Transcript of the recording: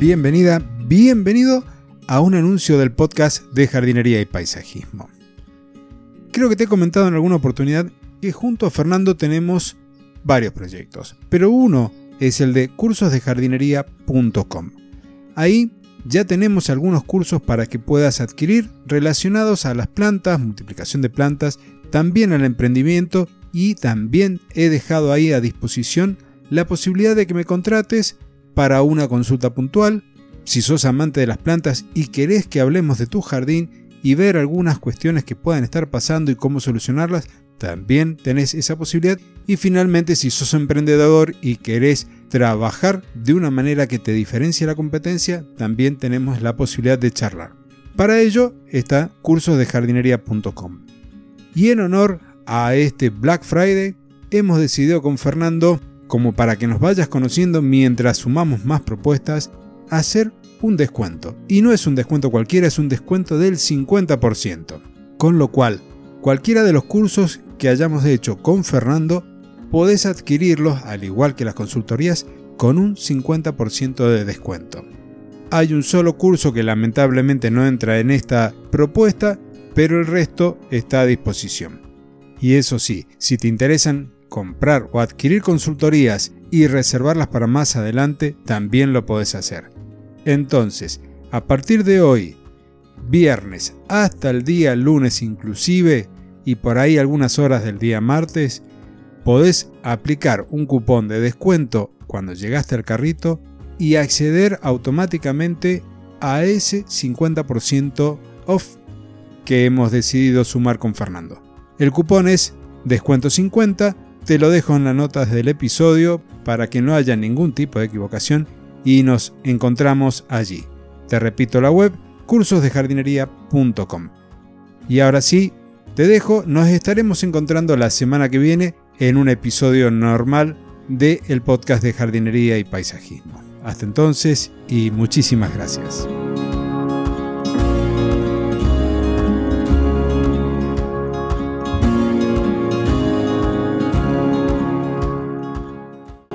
bienvenida, bienvenido a un anuncio del podcast de jardinería y paisajismo. Creo que te he comentado en alguna oportunidad que junto a Fernando tenemos varios proyectos, pero uno es el de cursosdejardinería.com. Ahí ya tenemos algunos cursos para que puedas adquirir relacionados a las plantas, multiplicación de plantas, también al emprendimiento y también he dejado ahí a disposición la posibilidad de que me contrates para una consulta puntual, si sos amante de las plantas y querés que hablemos de tu jardín y ver algunas cuestiones que puedan estar pasando y cómo solucionarlas, también tenés esa posibilidad. Y finalmente, si sos emprendedor y querés trabajar de una manera que te diferencie la competencia, también tenemos la posibilidad de charlar. Para ello está cursosdejardinería.com. Y en honor a este Black Friday, hemos decidido con Fernando, como para que nos vayas conociendo mientras sumamos más propuestas, hacer un descuento. Y no es un descuento cualquiera, es un descuento del 50%. Con lo cual, cualquiera de los cursos que hayamos hecho con Fernando, podés adquirirlos, al igual que las consultorías, con un 50% de descuento. Hay un solo curso que lamentablemente no entra en esta propuesta, pero el resto está a disposición. Y eso sí, si te interesan comprar o adquirir consultorías y reservarlas para más adelante, también lo podés hacer. Entonces, a partir de hoy, viernes hasta el día lunes inclusive, y por ahí algunas horas del día martes, podés aplicar un cupón de descuento cuando llegaste al carrito y acceder automáticamente a ese 50% off que hemos decidido sumar con Fernando. El cupón es descuento 50, te lo dejo en las notas del episodio para que no haya ningún tipo de equivocación y nos encontramos allí. Te repito la web cursosdejardinería.com. Y ahora sí, te dejo, nos estaremos encontrando la semana que viene en un episodio normal de el podcast de jardinería y paisajismo. Hasta entonces y muchísimas gracias.